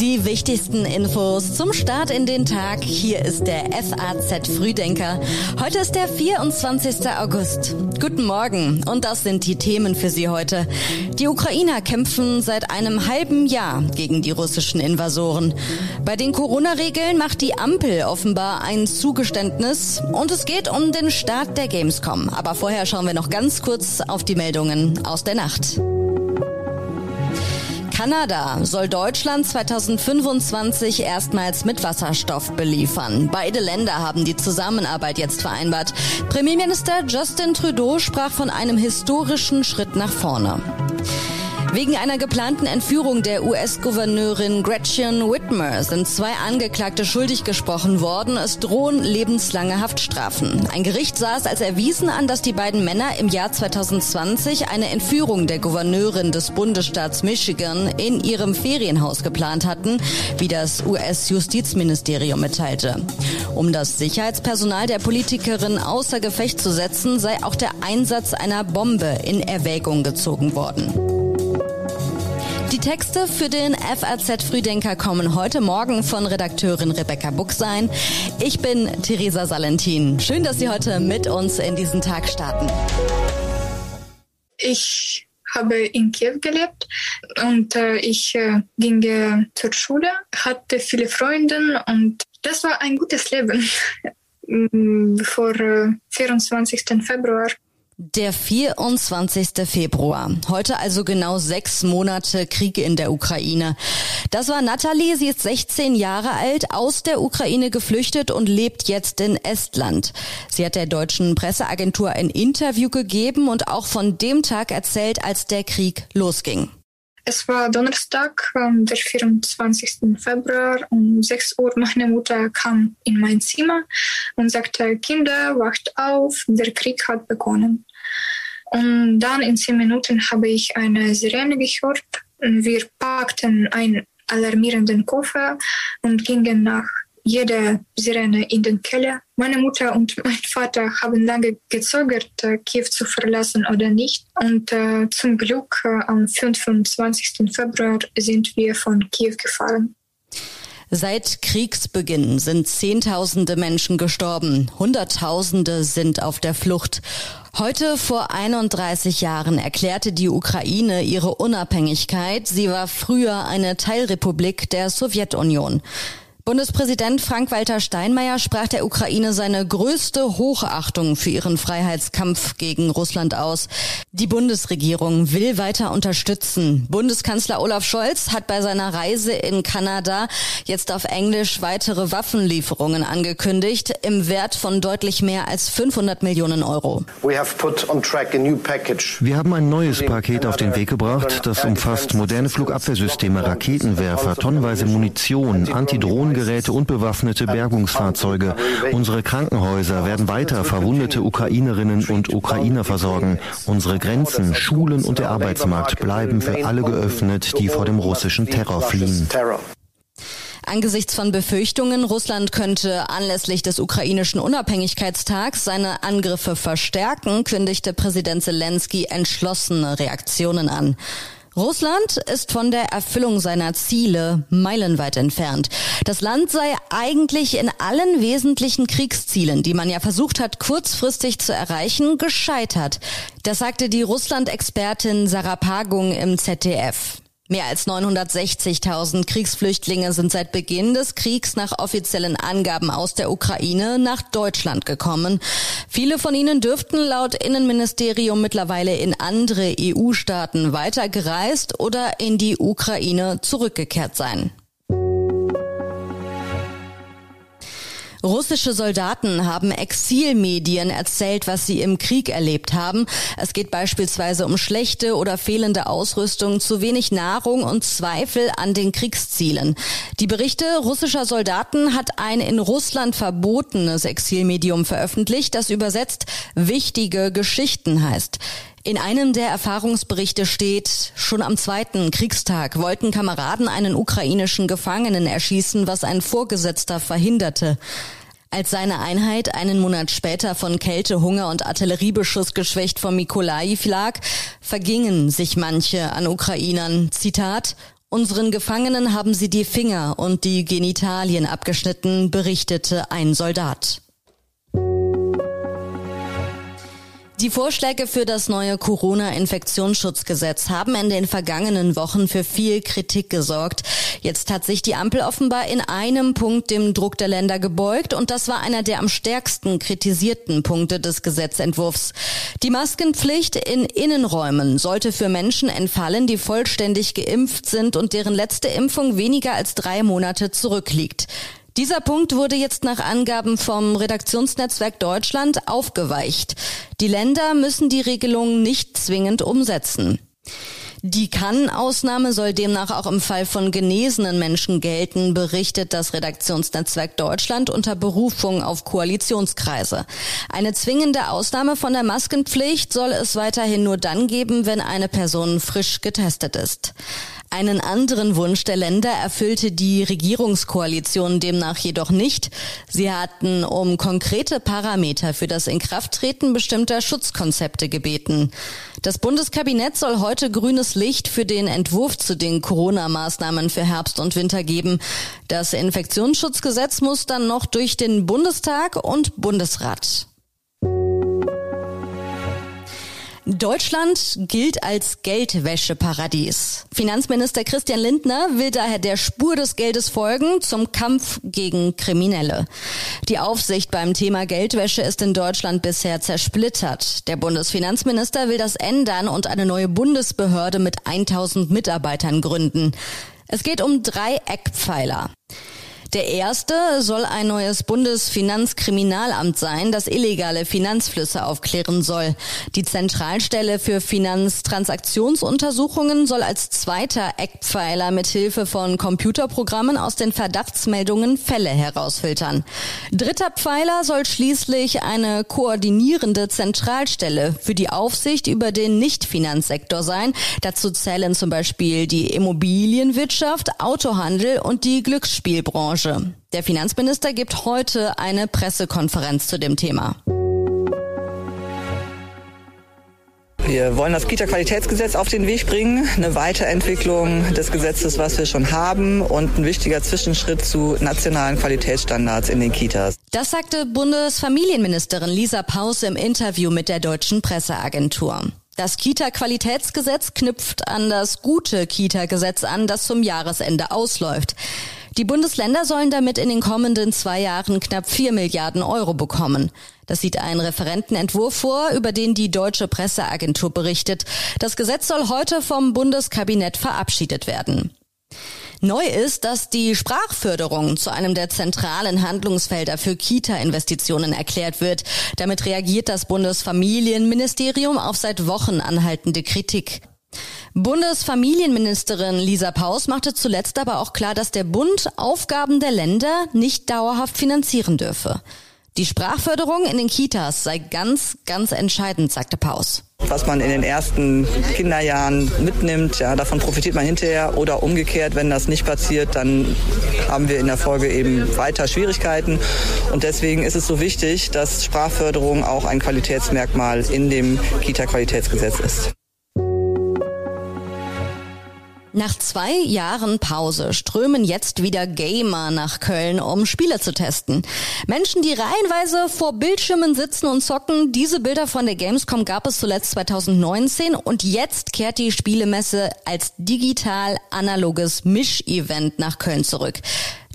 Die wichtigsten Infos zum Start in den Tag. Hier ist der FAZ Frühdenker. Heute ist der 24. August. Guten Morgen und das sind die Themen für Sie heute. Die Ukrainer kämpfen seit einem halben Jahr gegen die russischen Invasoren. Bei den Corona-Regeln macht die Ampel offenbar ein Zugeständnis und es geht um den Start der Gamescom. Aber vorher schauen wir noch ganz kurz auf die Meldungen aus der Nacht. Kanada soll Deutschland 2025 erstmals mit Wasserstoff beliefern. Beide Länder haben die Zusammenarbeit jetzt vereinbart. Premierminister Justin Trudeau sprach von einem historischen Schritt nach vorne. Wegen einer geplanten Entführung der US-Gouverneurin Gretchen Whitmer sind zwei Angeklagte schuldig gesprochen worden. Es drohen lebenslange Haftstrafen. Ein Gericht sah es als erwiesen an, dass die beiden Männer im Jahr 2020 eine Entführung der Gouverneurin des Bundesstaats Michigan in ihrem Ferienhaus geplant hatten, wie das US-Justizministerium mitteilte. Um das Sicherheitspersonal der Politikerin außer Gefecht zu setzen, sei auch der Einsatz einer Bombe in Erwägung gezogen worden. Die Texte für den FAZ Frühdenker kommen heute Morgen von Redakteurin Rebecca Buchsein. Ich bin Theresa Salentin. Schön, dass Sie heute mit uns in diesen Tag starten. Ich habe in Kiew gelebt und äh, ich äh, ging äh, zur Schule, hatte viele Freunde und das war ein gutes Leben. Vor 24. Äh, Februar der 24. Februar. Heute also genau sechs Monate Krieg in der Ukraine. Das war Natalie. Sie ist 16 Jahre alt, aus der Ukraine geflüchtet und lebt jetzt in Estland. Sie hat der deutschen Presseagentur ein Interview gegeben und auch von dem Tag erzählt, als der Krieg losging. Es war Donnerstag, ähm, der 24. Februar um 6 Uhr. Meine Mutter kam in mein Zimmer und sagte, Kinder, wacht auf, der Krieg hat begonnen. Und dann in zehn Minuten habe ich eine Sirene gehört. Wir packten einen alarmierenden Koffer und gingen nach jeder Sirene in den Keller. Meine Mutter und mein Vater haben lange gezögert, äh, Kiew zu verlassen oder nicht. Und äh, zum Glück äh, am 25. Februar sind wir von Kiew gefahren. Seit Kriegsbeginn sind Zehntausende Menschen gestorben, Hunderttausende sind auf der Flucht. Heute vor 31 Jahren erklärte die Ukraine ihre Unabhängigkeit. Sie war früher eine Teilrepublik der Sowjetunion. Bundespräsident Frank-Walter Steinmeier sprach der Ukraine seine größte Hochachtung für ihren Freiheitskampf gegen Russland aus. Die Bundesregierung will weiter unterstützen. Bundeskanzler Olaf Scholz hat bei seiner Reise in Kanada jetzt auf Englisch weitere Waffenlieferungen angekündigt im Wert von deutlich mehr als 500 Millionen Euro. Wir haben ein neues Paket auf den Weg gebracht, das umfasst moderne Flugabwehrsysteme, Raketenwerfer, tonnenweise Munition, Antidrohnen Drohnengeräte und bewaffnete Bergungsfahrzeuge. Unsere Krankenhäuser werden weiter verwundete Ukrainerinnen und Ukrainer versorgen. Unsere Grenzen, Schulen und der Arbeitsmarkt bleiben für alle geöffnet, die vor dem russischen Terror fliehen. Angesichts von Befürchtungen, Russland könnte anlässlich des ukrainischen Unabhängigkeitstags seine Angriffe verstärken, kündigte Präsident Zelensky entschlossene Reaktionen an. Russland ist von der Erfüllung seiner Ziele meilenweit entfernt. Das Land sei eigentlich in allen wesentlichen Kriegszielen, die man ja versucht hat, kurzfristig zu erreichen, gescheitert. Das sagte die Russland-Expertin Sarah Pagung im ZDF. Mehr als 960.000 Kriegsflüchtlinge sind seit Beginn des Kriegs nach offiziellen Angaben aus der Ukraine nach Deutschland gekommen. Viele von ihnen dürften laut Innenministerium mittlerweile in andere EU-Staaten weitergereist oder in die Ukraine zurückgekehrt sein. Russische Soldaten haben Exilmedien erzählt, was sie im Krieg erlebt haben. Es geht beispielsweise um schlechte oder fehlende Ausrüstung, zu wenig Nahrung und Zweifel an den Kriegszielen. Die Berichte russischer Soldaten hat ein in Russland verbotenes Exilmedium veröffentlicht, das übersetzt wichtige Geschichten heißt. In einem der Erfahrungsberichte steht, schon am zweiten Kriegstag wollten Kameraden einen ukrainischen Gefangenen erschießen, was ein Vorgesetzter verhinderte. Als seine Einheit einen Monat später von Kälte, Hunger und Artilleriebeschuss geschwächt vom Mikolajiv lag, vergingen sich manche an Ukrainern. Zitat, Unseren Gefangenen haben sie die Finger und die Genitalien abgeschnitten, berichtete ein Soldat. Die Vorschläge für das neue Corona-Infektionsschutzgesetz haben in den vergangenen Wochen für viel Kritik gesorgt. Jetzt hat sich die Ampel offenbar in einem Punkt dem Druck der Länder gebeugt und das war einer der am stärksten kritisierten Punkte des Gesetzentwurfs. Die Maskenpflicht in Innenräumen sollte für Menschen entfallen, die vollständig geimpft sind und deren letzte Impfung weniger als drei Monate zurückliegt. Dieser Punkt wurde jetzt nach Angaben vom Redaktionsnetzwerk Deutschland aufgeweicht. Die Länder müssen die Regelung nicht zwingend umsetzen. Die Kann-Ausnahme soll demnach auch im Fall von genesenen Menschen gelten, berichtet das Redaktionsnetzwerk Deutschland unter Berufung auf Koalitionskreise. Eine zwingende Ausnahme von der Maskenpflicht soll es weiterhin nur dann geben, wenn eine Person frisch getestet ist. Einen anderen Wunsch der Länder erfüllte die Regierungskoalition demnach jedoch nicht. Sie hatten um konkrete Parameter für das Inkrafttreten bestimmter Schutzkonzepte gebeten. Das Bundeskabinett soll heute grünes Licht für den Entwurf zu den Corona-Maßnahmen für Herbst und Winter geben. Das Infektionsschutzgesetz muss dann noch durch den Bundestag und Bundesrat. Deutschland gilt als Geldwäscheparadies. Finanzminister Christian Lindner will daher der Spur des Geldes folgen zum Kampf gegen Kriminelle. Die Aufsicht beim Thema Geldwäsche ist in Deutschland bisher zersplittert. Der Bundesfinanzminister will das ändern und eine neue Bundesbehörde mit 1000 Mitarbeitern gründen. Es geht um drei Eckpfeiler. Der erste soll ein neues Bundesfinanzkriminalamt sein, das illegale Finanzflüsse aufklären soll. Die Zentralstelle für Finanztransaktionsuntersuchungen soll als zweiter Eckpfeiler mit Hilfe von Computerprogrammen aus den Verdachtsmeldungen Fälle herausfiltern. Dritter Pfeiler soll schließlich eine koordinierende Zentralstelle für die Aufsicht über den Nichtfinanzsektor sein. Dazu zählen zum Beispiel die Immobilienwirtschaft, Autohandel und die Glücksspielbranche. Branche. Der Finanzminister gibt heute eine Pressekonferenz zu dem Thema. Wir wollen das Kita-Qualitätsgesetz auf den Weg bringen, eine Weiterentwicklung des Gesetzes, was wir schon haben und ein wichtiger Zwischenschritt zu nationalen Qualitätsstandards in den Kitas. Das sagte Bundesfamilienministerin Lisa Paus im Interview mit der deutschen Presseagentur. Das Kita-Qualitätsgesetz knüpft an das gute Kita-Gesetz an, das zum Jahresende ausläuft. Die Bundesländer sollen damit in den kommenden zwei Jahren knapp vier Milliarden Euro bekommen. Das sieht ein Referentenentwurf vor, über den die deutsche Presseagentur berichtet. Das Gesetz soll heute vom Bundeskabinett verabschiedet werden. Neu ist, dass die Sprachförderung zu einem der zentralen Handlungsfelder für Kita-Investitionen erklärt wird. Damit reagiert das Bundesfamilienministerium auf seit Wochen anhaltende Kritik. Bundesfamilienministerin Lisa Paus machte zuletzt aber auch klar, dass der Bund Aufgaben der Länder nicht dauerhaft finanzieren dürfe. Die Sprachförderung in den Kitas sei ganz, ganz entscheidend, sagte Paus. Was man in den ersten Kinderjahren mitnimmt, ja, davon profitiert man hinterher oder umgekehrt, wenn das nicht passiert, dann haben wir in der Folge eben weiter Schwierigkeiten. Und deswegen ist es so wichtig, dass Sprachförderung auch ein Qualitätsmerkmal in dem Kita-Qualitätsgesetz ist. Nach zwei Jahren Pause strömen jetzt wieder Gamer nach Köln, um Spiele zu testen. Menschen, die reihenweise vor Bildschirmen sitzen und zocken. Diese Bilder von der Gamescom gab es zuletzt 2019 und jetzt kehrt die Spielemesse als digital-analoges Misch-Event nach Köln zurück.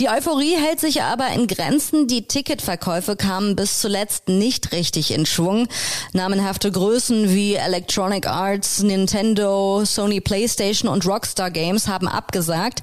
Die Euphorie hält sich aber in Grenzen. Die Ticketverkäufe kamen bis zuletzt nicht richtig in Schwung. Namenhafte Größen wie Electronic Arts, Nintendo, Sony PlayStation und Rockstar Games haben abgesagt.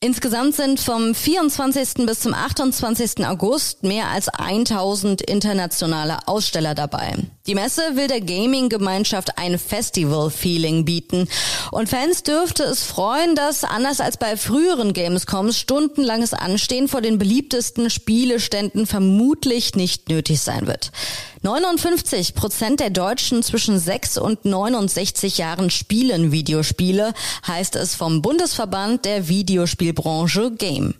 Insgesamt sind vom 24. bis zum 28. August mehr als 1000 internationale Aussteller dabei. Die Messe will der Gaming-Gemeinschaft ein Festival-Feeling bieten. Und Fans dürfte es freuen, dass anders als bei früheren Gamescoms stundenlanges Anstehen vor den beliebtesten Spieleständen vermutlich nicht nötig sein wird. 59 Prozent der Deutschen zwischen 6 und 69 Jahren spielen Videospiele, heißt es vom Bundesverband der Videospielbranche Game.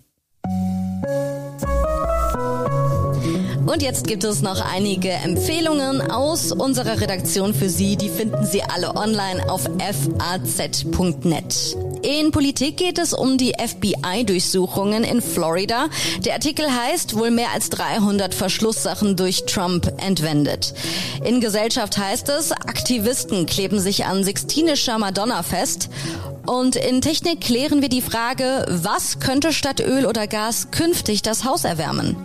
Und jetzt gibt es noch einige Empfehlungen aus unserer Redaktion für Sie. Die finden Sie alle online auf faz.net. In Politik geht es um die FBI-Durchsuchungen in Florida. Der Artikel heißt wohl mehr als 300 Verschlusssachen durch Trump entwendet. In Gesellschaft heißt es, Aktivisten kleben sich an Sixtinischer Madonna fest. Und in Technik klären wir die Frage, was könnte statt Öl oder Gas künftig das Haus erwärmen?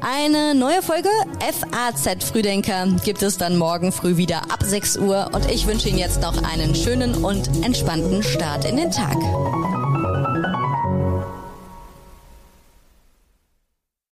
Eine neue Folge FAZ Frühdenker gibt es dann morgen früh wieder ab 6 Uhr und ich wünsche Ihnen jetzt noch einen schönen und entspannten Start in den Tag.